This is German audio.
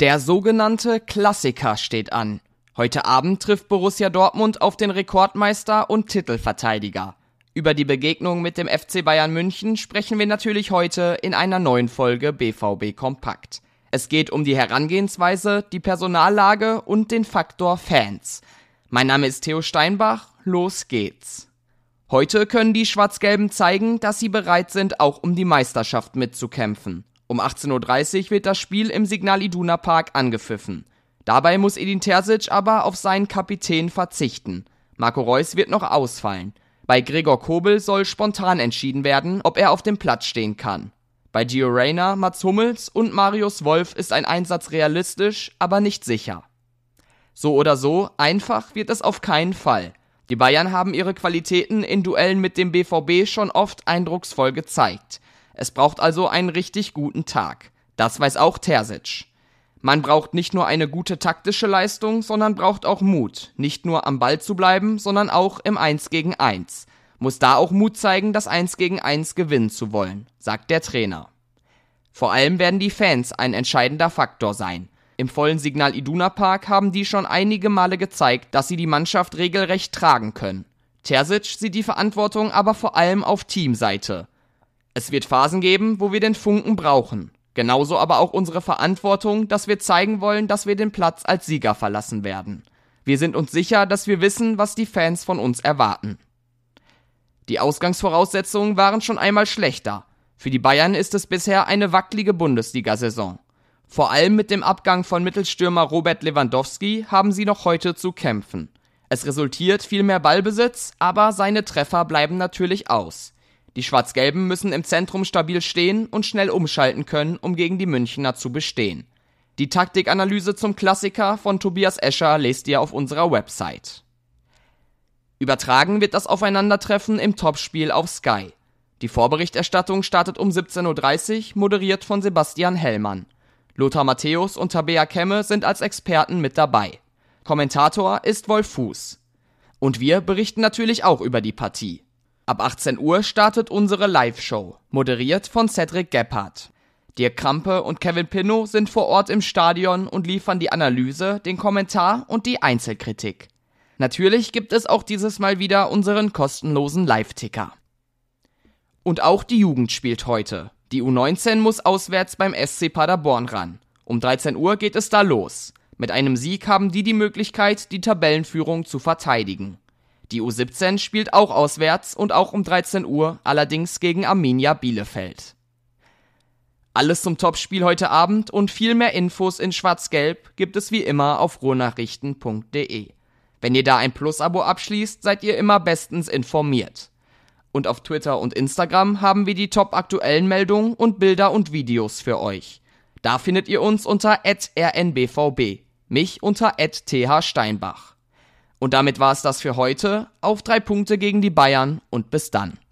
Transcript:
Der sogenannte Klassiker steht an. Heute Abend trifft Borussia Dortmund auf den Rekordmeister und Titelverteidiger. Über die Begegnung mit dem FC Bayern München sprechen wir natürlich heute in einer neuen Folge BVB Kompakt. Es geht um die Herangehensweise, die Personallage und den Faktor Fans. Mein Name ist Theo Steinbach, los geht's. Heute können die Schwarz-Gelben zeigen, dass sie bereit sind, auch um die Meisterschaft mitzukämpfen. Um 18.30 Uhr wird das Spiel im Signal Iduna Park angepfiffen. Dabei muss Edin Terzic aber auf seinen Kapitän verzichten. Marco Reus wird noch ausfallen. Bei Gregor Kobel soll spontan entschieden werden, ob er auf dem Platz stehen kann. Bei Gio Reyna, Mats Hummels und Marius Wolf ist ein Einsatz realistisch, aber nicht sicher. So oder so, einfach wird es auf keinen Fall. Die Bayern haben ihre Qualitäten in Duellen mit dem BVB schon oft eindrucksvoll gezeigt. Es braucht also einen richtig guten Tag. Das weiß auch Terzic. Man braucht nicht nur eine gute taktische Leistung, sondern braucht auch Mut, nicht nur am Ball zu bleiben, sondern auch im 1 gegen 1. Muss da auch Mut zeigen, das 1 gegen 1 gewinnen zu wollen, sagt der Trainer. Vor allem werden die Fans ein entscheidender Faktor sein. Im vollen Signal Iduna Park haben die schon einige Male gezeigt, dass sie die Mannschaft regelrecht tragen können. Terzic sieht die Verantwortung aber vor allem auf Teamseite. Es wird Phasen geben, wo wir den Funken brauchen. Genauso aber auch unsere Verantwortung, dass wir zeigen wollen, dass wir den Platz als Sieger verlassen werden. Wir sind uns sicher, dass wir wissen, was die Fans von uns erwarten. Die Ausgangsvoraussetzungen waren schon einmal schlechter. Für die Bayern ist es bisher eine wackelige Bundesliga-Saison. Vor allem mit dem Abgang von Mittelstürmer Robert Lewandowski haben sie noch heute zu kämpfen. Es resultiert viel mehr Ballbesitz, aber seine Treffer bleiben natürlich aus. Die Schwarz-Gelben müssen im Zentrum stabil stehen und schnell umschalten können, um gegen die Münchner zu bestehen. Die Taktikanalyse zum Klassiker von Tobias Escher lest ihr auf unserer Website. Übertragen wird das Aufeinandertreffen im Topspiel auf Sky. Die Vorberichterstattung startet um 17.30 Uhr, moderiert von Sebastian Hellmann. Lothar Matthäus und Tabea Kemme sind als Experten mit dabei. Kommentator ist Wolf Fuß. Und wir berichten natürlich auch über die Partie. Ab 18 Uhr startet unsere Live-Show, moderiert von Cedric Gebhardt. Dirk Krampe und Kevin Pinnow sind vor Ort im Stadion und liefern die Analyse, den Kommentar und die Einzelkritik. Natürlich gibt es auch dieses Mal wieder unseren kostenlosen Live-Ticker. Und auch die Jugend spielt heute. Die U19 muss auswärts beim SC Paderborn ran. Um 13 Uhr geht es da los. Mit einem Sieg haben die die Möglichkeit, die Tabellenführung zu verteidigen. Die U17 spielt auch auswärts und auch um 13 Uhr, allerdings gegen Arminia Bielefeld. Alles zum Topspiel heute Abend und viel mehr Infos in Schwarz-Gelb gibt es wie immer auf ruhrnachrichten.de. Wenn ihr da ein Plus-Abo abschließt, seid ihr immer bestens informiert. Und auf Twitter und Instagram haben wir die top aktuellen Meldungen und Bilder und Videos für euch. Da findet ihr uns unter rnbvb, mich unter thsteinbach. Und damit war es das für heute. Auf drei Punkte gegen die Bayern und bis dann.